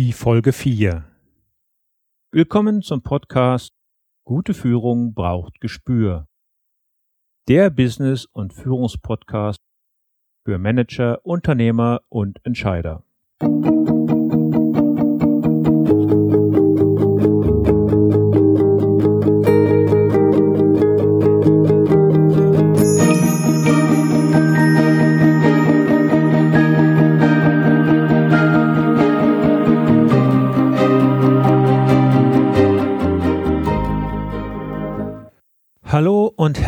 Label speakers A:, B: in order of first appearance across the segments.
A: Die Folge 4. Willkommen zum Podcast Gute Führung braucht Gespür. Der Business- und Führungspodcast für Manager, Unternehmer und Entscheider.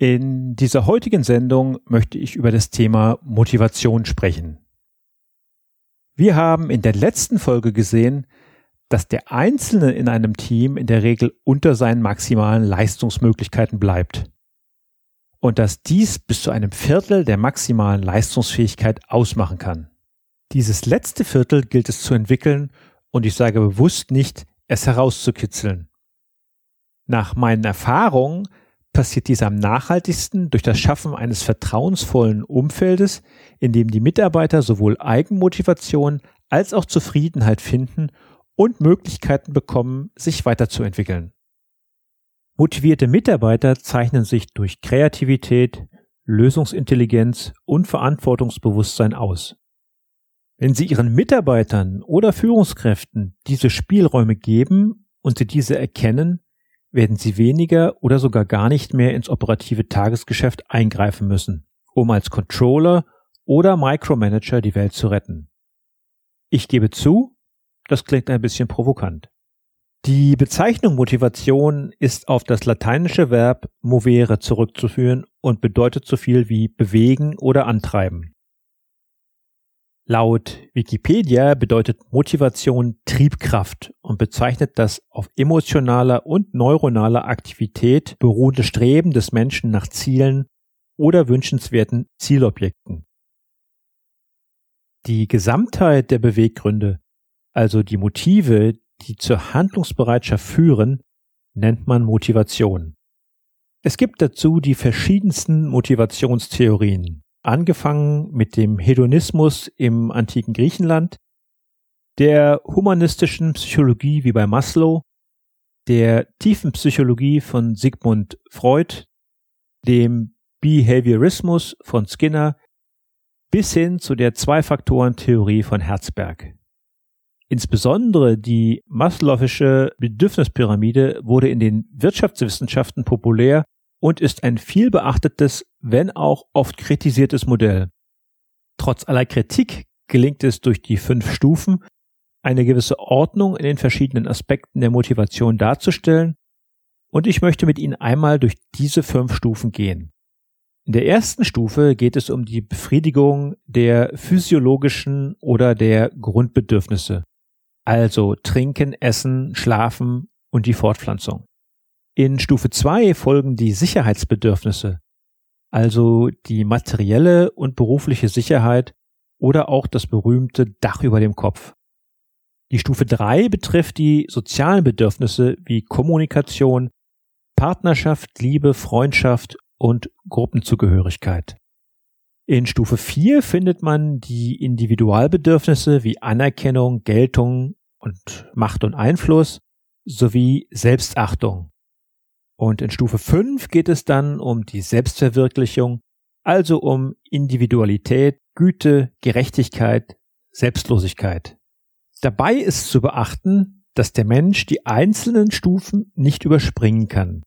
A: In dieser heutigen Sendung möchte ich über das Thema Motivation sprechen. Wir haben in der letzten Folge gesehen, dass der Einzelne in einem Team in der Regel unter seinen maximalen Leistungsmöglichkeiten bleibt und dass dies bis zu einem Viertel der maximalen Leistungsfähigkeit ausmachen kann. Dieses letzte Viertel gilt es zu entwickeln und ich sage bewusst nicht, es herauszukitzeln. Nach meinen Erfahrungen passiert dies am nachhaltigsten durch das Schaffen eines vertrauensvollen Umfeldes, in dem die Mitarbeiter sowohl Eigenmotivation als auch Zufriedenheit finden und Möglichkeiten bekommen, sich weiterzuentwickeln. Motivierte Mitarbeiter zeichnen sich durch Kreativität, Lösungsintelligenz und Verantwortungsbewusstsein aus. Wenn Sie Ihren Mitarbeitern oder Führungskräften diese Spielräume geben und sie diese erkennen, werden sie weniger oder sogar gar nicht mehr ins operative Tagesgeschäft eingreifen müssen, um als Controller oder Micromanager die Welt zu retten. Ich gebe zu, das klingt ein bisschen provokant. Die Bezeichnung Motivation ist auf das lateinische Verb movere zurückzuführen und bedeutet so viel wie bewegen oder antreiben. Laut Wikipedia bedeutet Motivation Triebkraft und bezeichnet das auf emotionaler und neuronaler Aktivität beruhende Streben des Menschen nach Zielen oder wünschenswerten Zielobjekten. Die Gesamtheit der Beweggründe, also die Motive, die zur Handlungsbereitschaft führen, nennt man Motivation. Es gibt dazu die verschiedensten Motivationstheorien angefangen mit dem Hedonismus im antiken Griechenland, der humanistischen Psychologie wie bei Maslow, der tiefen Psychologie von Sigmund Freud, dem Behaviorismus von Skinner bis hin zu der Zwei-Faktoren-Theorie von Herzberg. Insbesondere die Maslow'sche Bedürfnispyramide wurde in den Wirtschaftswissenschaften populär und ist ein viel beachtetes, wenn auch oft kritisiertes Modell. Trotz aller Kritik gelingt es durch die fünf Stufen, eine gewisse Ordnung in den verschiedenen Aspekten der Motivation darzustellen, und ich möchte mit Ihnen einmal durch diese fünf Stufen gehen. In der ersten Stufe geht es um die Befriedigung der physiologischen oder der Grundbedürfnisse, also Trinken, Essen, Schlafen und die Fortpflanzung. In Stufe 2 folgen die Sicherheitsbedürfnisse, also die materielle und berufliche Sicherheit oder auch das berühmte Dach über dem Kopf. Die Stufe 3 betrifft die sozialen Bedürfnisse wie Kommunikation, Partnerschaft, Liebe, Freundschaft und Gruppenzugehörigkeit. In Stufe 4 findet man die Individualbedürfnisse wie Anerkennung, Geltung und Macht und Einfluss sowie Selbstachtung. Und in Stufe 5 geht es dann um die Selbstverwirklichung, also um Individualität, Güte, Gerechtigkeit, Selbstlosigkeit. Dabei ist zu beachten, dass der Mensch die einzelnen Stufen nicht überspringen kann.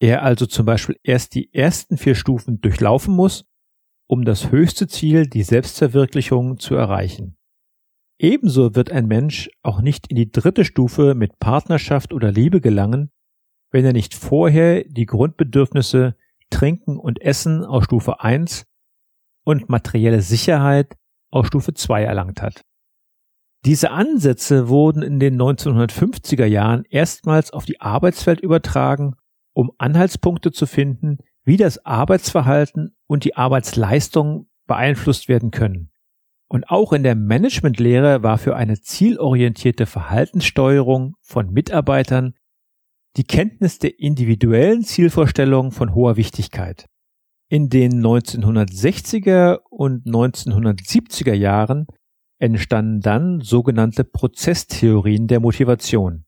A: Er also zum Beispiel erst die ersten vier Stufen durchlaufen muss, um das höchste Ziel, die Selbstverwirklichung, zu erreichen. Ebenso wird ein Mensch auch nicht in die dritte Stufe mit Partnerschaft oder Liebe gelangen, wenn er nicht vorher die Grundbedürfnisse Trinken und Essen aus Stufe 1 und materielle Sicherheit aus Stufe 2 erlangt hat. Diese Ansätze wurden in den 1950er Jahren erstmals auf die Arbeitswelt übertragen, um Anhaltspunkte zu finden, wie das Arbeitsverhalten und die Arbeitsleistung beeinflusst werden können. Und auch in der Managementlehre war für eine zielorientierte Verhaltenssteuerung von Mitarbeitern die Kenntnis der individuellen Zielvorstellungen von hoher Wichtigkeit. In den 1960er und 1970er Jahren entstanden dann sogenannte Prozesstheorien der Motivation.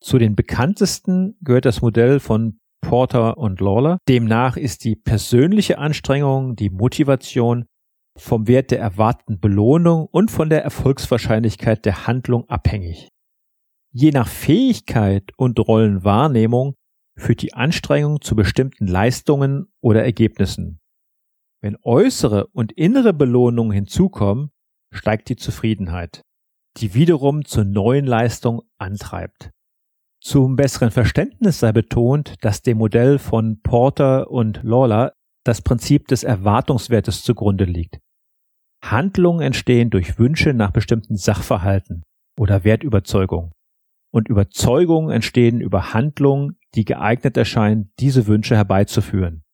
A: Zu den bekanntesten gehört das Modell von Porter und Lawler. Demnach ist die persönliche Anstrengung, die Motivation vom Wert der erwarteten Belohnung und von der Erfolgswahrscheinlichkeit der Handlung abhängig. Je nach Fähigkeit und Rollenwahrnehmung führt die Anstrengung zu bestimmten Leistungen oder Ergebnissen. Wenn äußere und innere Belohnungen hinzukommen, steigt die Zufriedenheit, die wiederum zur neuen Leistung antreibt. Zum besseren Verständnis sei betont, dass dem Modell von Porter und Lawler das Prinzip des Erwartungswertes zugrunde liegt. Handlungen entstehen durch Wünsche nach bestimmten Sachverhalten oder Wertüberzeugung. Und Überzeugungen entstehen über Handlungen, die geeignet erscheinen, diese Wünsche herbeizuführen.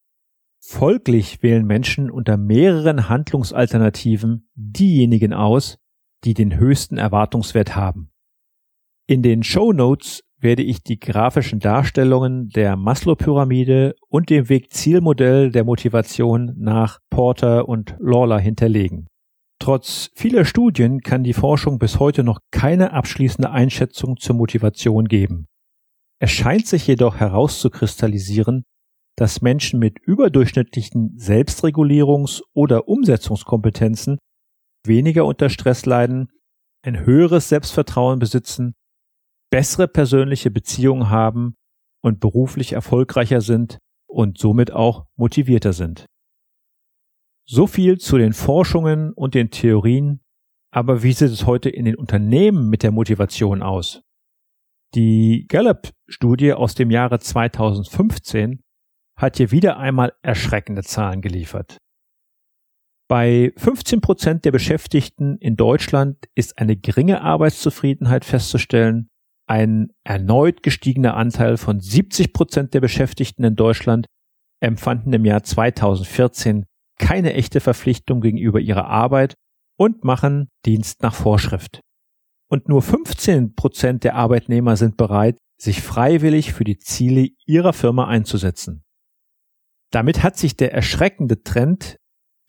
A: Folglich wählen Menschen unter mehreren Handlungsalternativen diejenigen aus, die den höchsten Erwartungswert haben. In den Show Notes werde ich die grafischen Darstellungen der Maslow-Pyramide und dem Weg-Zielmodell der Motivation nach Porter und Lawler hinterlegen. Trotz vieler Studien kann die Forschung bis heute noch keine abschließende Einschätzung zur Motivation geben. Es scheint sich jedoch herauszukristallisieren, dass Menschen mit überdurchschnittlichen Selbstregulierungs- oder Umsetzungskompetenzen weniger unter Stress leiden, ein höheres Selbstvertrauen besitzen, bessere persönliche Beziehungen haben und beruflich erfolgreicher sind und somit auch motivierter sind. So viel zu den Forschungen und den Theorien, aber wie sieht es heute in den Unternehmen mit der Motivation aus? Die Gallup-Studie aus dem Jahre 2015 hat hier wieder einmal erschreckende Zahlen geliefert. Bei 15 Prozent der Beschäftigten in Deutschland ist eine geringe Arbeitszufriedenheit festzustellen. Ein erneut gestiegener Anteil von 70 Prozent der Beschäftigten in Deutschland empfanden im Jahr 2014 keine echte Verpflichtung gegenüber ihrer Arbeit und machen Dienst nach Vorschrift. Und nur 15 Prozent der Arbeitnehmer sind bereit, sich freiwillig für die Ziele ihrer Firma einzusetzen. Damit hat sich der erschreckende Trend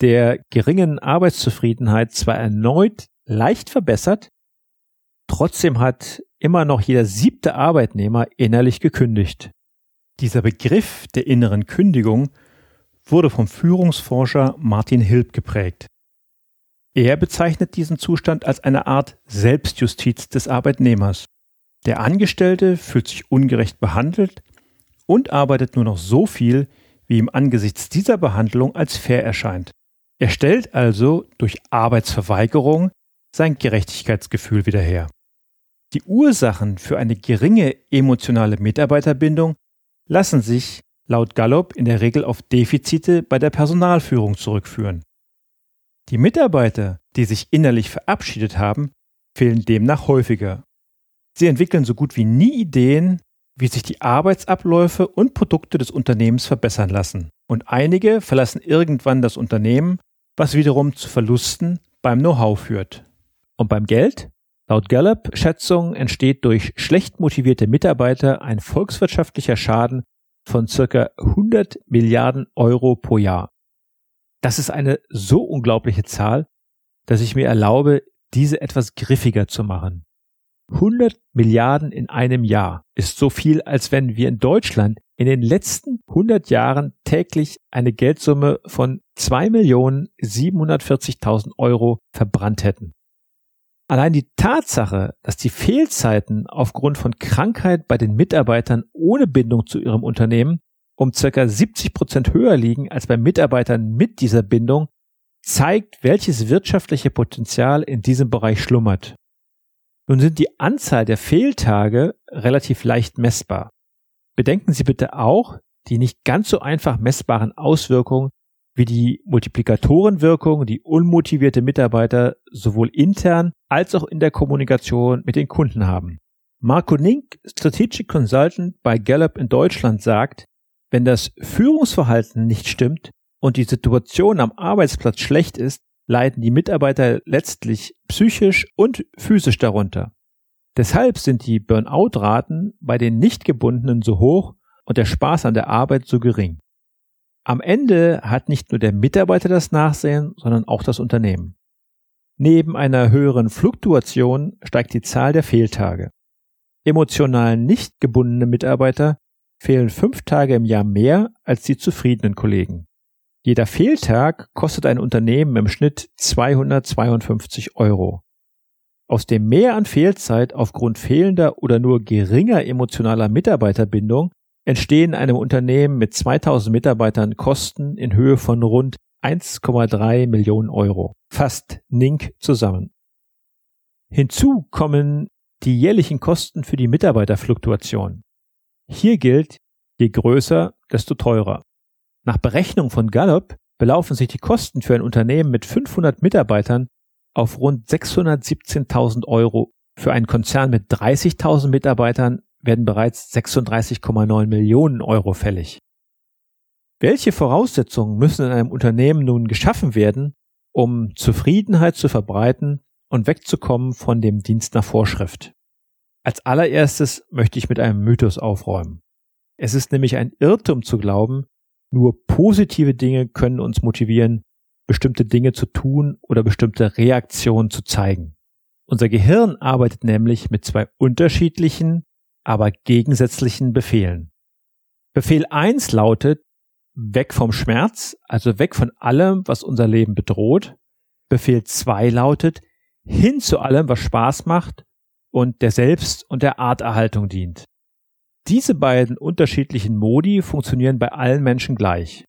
A: der geringen Arbeitszufriedenheit zwar erneut leicht verbessert, trotzdem hat immer noch jeder siebte Arbeitnehmer innerlich gekündigt. Dieser Begriff der inneren Kündigung wurde vom Führungsforscher Martin Hilb geprägt. Er bezeichnet diesen Zustand als eine Art Selbstjustiz des Arbeitnehmers. Der Angestellte fühlt sich ungerecht behandelt und arbeitet nur noch so viel, wie ihm angesichts dieser Behandlung als fair erscheint. Er stellt also durch Arbeitsverweigerung sein Gerechtigkeitsgefühl wieder her. Die Ursachen für eine geringe emotionale Mitarbeiterbindung lassen sich laut Gallup in der Regel auf Defizite bei der Personalführung zurückführen. Die Mitarbeiter, die sich innerlich verabschiedet haben, fehlen demnach häufiger. Sie entwickeln so gut wie nie Ideen, wie sich die Arbeitsabläufe und Produkte des Unternehmens verbessern lassen. Und einige verlassen irgendwann das Unternehmen, was wiederum zu Verlusten beim Know-how führt. Und beim Geld? Laut Gallup-Schätzungen entsteht durch schlecht motivierte Mitarbeiter ein volkswirtschaftlicher Schaden von circa 100 Milliarden Euro pro Jahr. Das ist eine so unglaubliche Zahl, dass ich mir erlaube, diese etwas griffiger zu machen. 100 Milliarden in einem Jahr ist so viel, als wenn wir in Deutschland in den letzten 100 Jahren täglich eine Geldsumme von 2.740.000 Euro verbrannt hätten. Allein die Tatsache, dass die Fehlzeiten aufgrund von Krankheit bei den Mitarbeitern ohne Bindung zu ihrem Unternehmen um circa 70 Prozent höher liegen als bei Mitarbeitern mit dieser Bindung, zeigt, welches wirtschaftliche Potenzial in diesem Bereich schlummert. Nun sind die Anzahl der Fehltage relativ leicht messbar. Bedenken Sie bitte auch die nicht ganz so einfach messbaren Auswirkungen, wie die Multiplikatorenwirkung die unmotivierte Mitarbeiter sowohl intern als auch in der Kommunikation mit den Kunden haben. Marco Nink, Strategic Consultant bei Gallup in Deutschland, sagt, wenn das Führungsverhalten nicht stimmt und die Situation am Arbeitsplatz schlecht ist, leiden die Mitarbeiter letztlich psychisch und physisch darunter. Deshalb sind die Burnout-Raten bei den Nichtgebundenen so hoch und der Spaß an der Arbeit so gering. Am Ende hat nicht nur der Mitarbeiter das Nachsehen, sondern auch das Unternehmen. Neben einer höheren Fluktuation steigt die Zahl der Fehltage. Emotional nicht gebundene Mitarbeiter fehlen fünf Tage im Jahr mehr als die zufriedenen Kollegen. Jeder Fehltag kostet ein Unternehmen im Schnitt 252 Euro. Aus dem Mehr an Fehlzeit aufgrund fehlender oder nur geringer emotionaler Mitarbeiterbindung entstehen einem Unternehmen mit 2000 Mitarbeitern Kosten in Höhe von rund 1,3 Millionen Euro. Fast Nink zusammen. Hinzu kommen die jährlichen Kosten für die Mitarbeiterfluktuation. Hier gilt, je größer, desto teurer. Nach Berechnung von Gallup belaufen sich die Kosten für ein Unternehmen mit 500 Mitarbeitern auf rund 617.000 Euro. Für einen Konzern mit 30.000 Mitarbeitern werden bereits 36,9 Millionen Euro fällig. Welche Voraussetzungen müssen in einem Unternehmen nun geschaffen werden, um Zufriedenheit zu verbreiten und wegzukommen von dem Dienst nach Vorschrift? Als allererstes möchte ich mit einem Mythos aufräumen. Es ist nämlich ein Irrtum zu glauben, nur positive Dinge können uns motivieren, bestimmte Dinge zu tun oder bestimmte Reaktionen zu zeigen. Unser Gehirn arbeitet nämlich mit zwei unterschiedlichen, aber gegensätzlichen Befehlen. Befehl 1 lautet weg vom Schmerz, also weg von allem, was unser Leben bedroht. Befehl 2 lautet hin zu allem, was Spaß macht und der Selbst- und der Arterhaltung dient. Diese beiden unterschiedlichen Modi funktionieren bei allen Menschen gleich.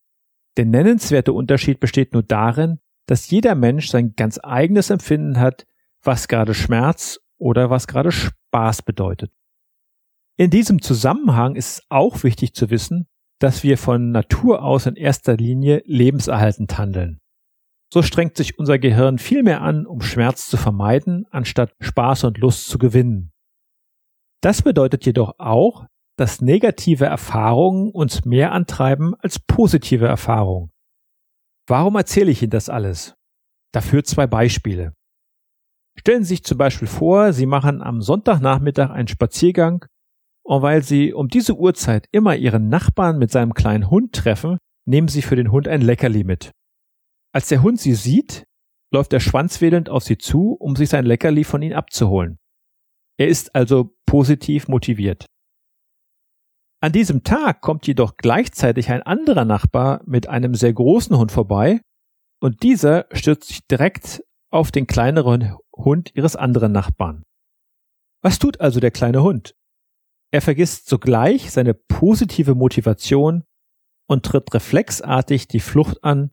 A: Der nennenswerte Unterschied besteht nur darin, dass jeder Mensch sein ganz eigenes Empfinden hat, was gerade Schmerz oder was gerade Spaß bedeutet. In diesem Zusammenhang ist es auch wichtig zu wissen, dass wir von Natur aus in erster Linie lebenserhaltend handeln. So strengt sich unser Gehirn viel mehr an, um Schmerz zu vermeiden, anstatt Spaß und Lust zu gewinnen. Das bedeutet jedoch auch, dass negative Erfahrungen uns mehr antreiben als positive Erfahrungen. Warum erzähle ich Ihnen das alles? Dafür zwei Beispiele. Stellen Sie sich zum Beispiel vor, Sie machen am Sonntagnachmittag einen Spaziergang und weil sie um diese Uhrzeit immer ihren Nachbarn mit seinem kleinen Hund treffen, nehmen sie für den Hund ein Leckerli mit. Als der Hund sie sieht, läuft er schwanzwedelnd auf sie zu, um sich sein Leckerli von ihnen abzuholen. Er ist also positiv motiviert. An diesem Tag kommt jedoch gleichzeitig ein anderer Nachbar mit einem sehr großen Hund vorbei und dieser stürzt sich direkt auf den kleineren Hund ihres anderen Nachbarn. Was tut also der kleine Hund? Er vergisst sogleich seine positive Motivation und tritt reflexartig die Flucht an.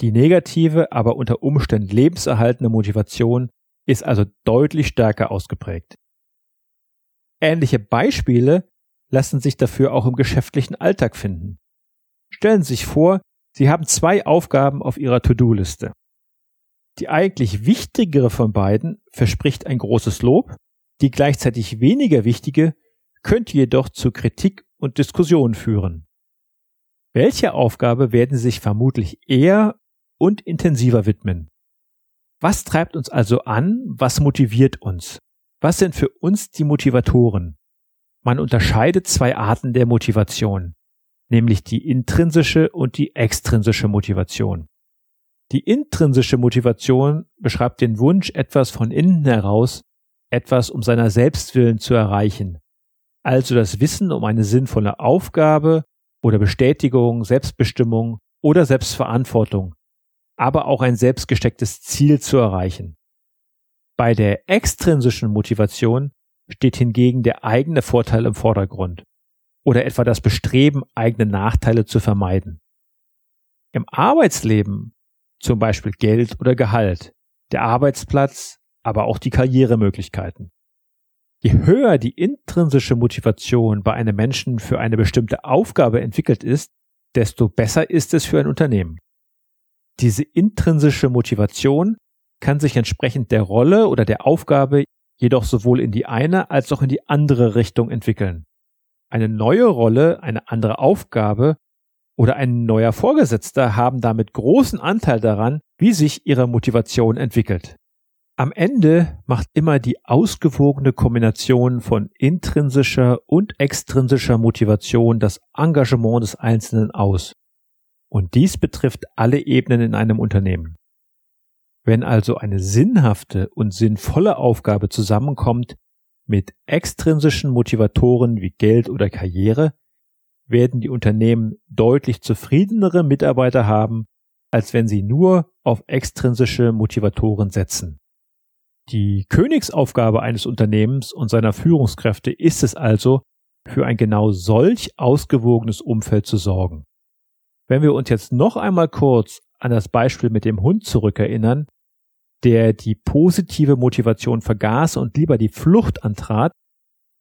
A: Die negative, aber unter Umständen lebenserhaltende Motivation ist also deutlich stärker ausgeprägt. Ähnliche Beispiele lassen sich dafür auch im geschäftlichen Alltag finden. Stellen Sie sich vor, Sie haben zwei Aufgaben auf Ihrer To-Do-Liste. Die eigentlich wichtigere von beiden verspricht ein großes Lob, die gleichzeitig weniger wichtige könnte jedoch zu Kritik und Diskussion führen. Welche Aufgabe werden Sie sich vermutlich eher und intensiver widmen? Was treibt uns also an? Was motiviert uns? Was sind für uns die Motivatoren? Man unterscheidet zwei Arten der Motivation, nämlich die intrinsische und die extrinsische Motivation. Die intrinsische Motivation beschreibt den Wunsch, etwas von innen heraus, etwas um seiner Selbstwillen zu erreichen, also das Wissen um eine sinnvolle Aufgabe oder Bestätigung, Selbstbestimmung oder Selbstverantwortung, aber auch ein selbstgestecktes Ziel zu erreichen. Bei der extrinsischen Motivation steht hingegen der eigene Vorteil im Vordergrund oder etwa das Bestreben, eigene Nachteile zu vermeiden. Im Arbeitsleben zum Beispiel Geld oder Gehalt, der Arbeitsplatz, aber auch die Karrieremöglichkeiten. Je höher die intrinsische Motivation bei einem Menschen für eine bestimmte Aufgabe entwickelt ist, desto besser ist es für ein Unternehmen. Diese intrinsische Motivation kann sich entsprechend der Rolle oder der Aufgabe jedoch sowohl in die eine als auch in die andere Richtung entwickeln. Eine neue Rolle, eine andere Aufgabe oder ein neuer Vorgesetzter haben damit großen Anteil daran, wie sich ihre Motivation entwickelt. Am Ende macht immer die ausgewogene Kombination von intrinsischer und extrinsischer Motivation das Engagement des Einzelnen aus. Und dies betrifft alle Ebenen in einem Unternehmen. Wenn also eine sinnhafte und sinnvolle Aufgabe zusammenkommt mit extrinsischen Motivatoren wie Geld oder Karriere, werden die Unternehmen deutlich zufriedenere Mitarbeiter haben, als wenn sie nur auf extrinsische Motivatoren setzen. Die Königsaufgabe eines Unternehmens und seiner Führungskräfte ist es also, für ein genau solch ausgewogenes Umfeld zu sorgen. Wenn wir uns jetzt noch einmal kurz an das Beispiel mit dem Hund zurückerinnern, der die positive Motivation vergaß und lieber die Flucht antrat,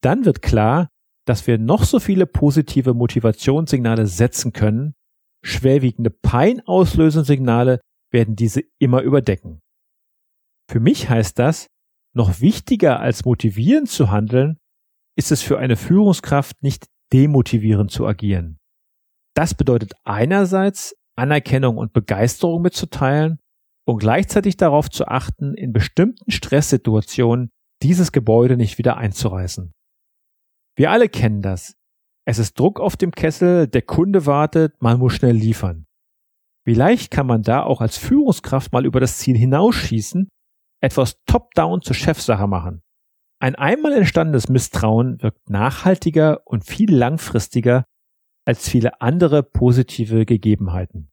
A: dann wird klar, dass wir noch so viele positive Motivationssignale setzen können, schwerwiegende peinauslösende Signale werden diese immer überdecken. Für mich heißt das, noch wichtiger als motivierend zu handeln, ist es für eine Führungskraft nicht demotivierend zu agieren. Das bedeutet einerseits Anerkennung und Begeisterung mitzuteilen und gleichzeitig darauf zu achten, in bestimmten Stresssituationen dieses Gebäude nicht wieder einzureißen. Wir alle kennen das. Es ist Druck auf dem Kessel, der Kunde wartet, man muss schnell liefern. Wie leicht kann man da auch als Führungskraft mal über das Ziel hinausschießen, etwas top-down zur Chefsache machen? Ein einmal entstandenes Misstrauen wirkt nachhaltiger und viel langfristiger als viele andere positive Gegebenheiten.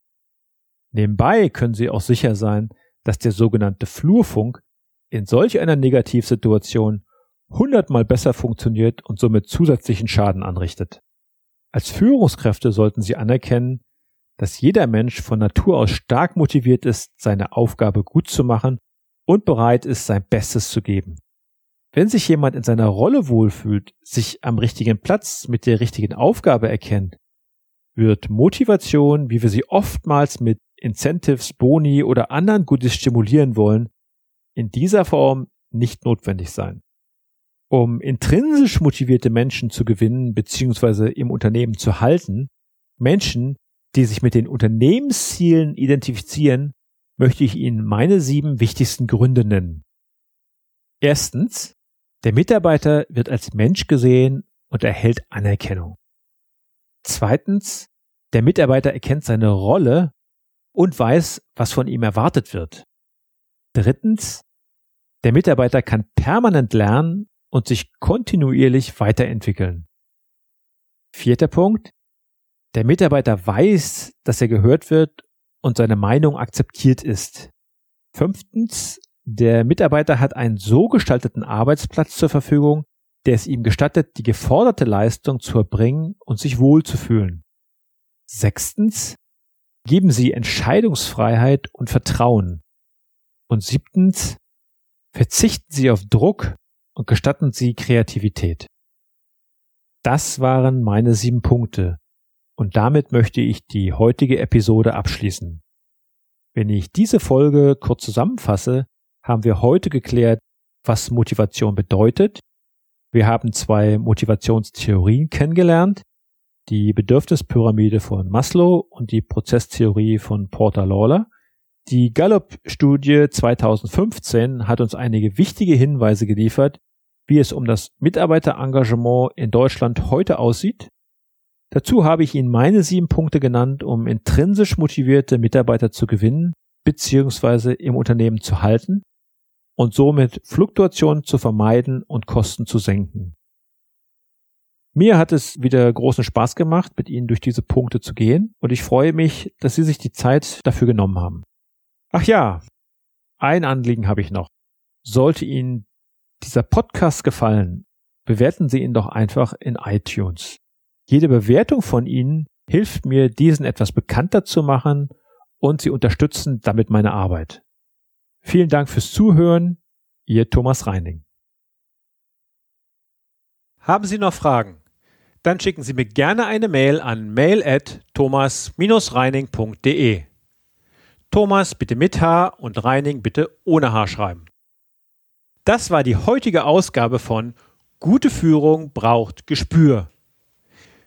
A: Nebenbei können Sie auch sicher sein, dass der sogenannte Flurfunk in solch einer Negativsituation hundertmal besser funktioniert und somit zusätzlichen Schaden anrichtet. Als Führungskräfte sollten Sie anerkennen, dass jeder Mensch von Natur aus stark motiviert ist, seine Aufgabe gut zu machen und bereit ist, sein Bestes zu geben. Wenn sich jemand in seiner Rolle wohlfühlt, sich am richtigen Platz mit der richtigen Aufgabe erkennt, wird Motivation, wie wir sie oftmals mit Incentives, Boni oder anderen Goodies stimulieren wollen, in dieser Form nicht notwendig sein. Um intrinsisch motivierte Menschen zu gewinnen bzw. im Unternehmen zu halten, Menschen, die sich mit den Unternehmenszielen identifizieren, möchte ich Ihnen meine sieben wichtigsten Gründe nennen. Erstens, der Mitarbeiter wird als Mensch gesehen und erhält Anerkennung. Zweitens, der Mitarbeiter erkennt seine Rolle und weiß, was von ihm erwartet wird. Drittens, der Mitarbeiter kann permanent lernen und sich kontinuierlich weiterentwickeln. Vierter Punkt. Der Mitarbeiter weiß, dass er gehört wird und seine Meinung akzeptiert ist. Fünftens. Der Mitarbeiter hat einen so gestalteten Arbeitsplatz zur Verfügung, der es ihm gestattet, die geforderte Leistung zu erbringen und sich wohlzufühlen. Sechstens. Geben Sie Entscheidungsfreiheit und Vertrauen. Und siebtens. Verzichten Sie auf Druck und gestatten Sie Kreativität. Das waren meine sieben Punkte. Und damit möchte ich die heutige Episode abschließen. Wenn ich diese Folge kurz zusammenfasse, haben wir heute geklärt, was Motivation bedeutet. Wir haben zwei Motivationstheorien kennengelernt, die Bedürfnispyramide von Maslow und die Prozesstheorie von Porter Lawler. Die Gallup-Studie 2015 hat uns einige wichtige Hinweise geliefert, wie es um das Mitarbeiterengagement in Deutschland heute aussieht. Dazu habe ich Ihnen meine sieben Punkte genannt, um intrinsisch motivierte Mitarbeiter zu gewinnen bzw. im Unternehmen zu halten und somit Fluktuationen zu vermeiden und Kosten zu senken. Mir hat es wieder großen Spaß gemacht, mit Ihnen durch diese Punkte zu gehen und ich freue mich, dass Sie sich die Zeit dafür genommen haben. Ach ja, ein Anliegen habe ich noch. Sollte Ihnen dieser Podcast gefallen, bewerten Sie ihn doch einfach in iTunes. Jede Bewertung von Ihnen hilft mir, diesen etwas bekannter zu machen und Sie unterstützen damit meine Arbeit. Vielen Dank fürs Zuhören. Ihr Thomas Reining. Haben Sie noch Fragen? dann schicken Sie mir gerne eine Mail an mail at thomas-reining.de. Thomas bitte mit H und Reining bitte ohne H schreiben. Das war die heutige Ausgabe von Gute Führung braucht Gespür.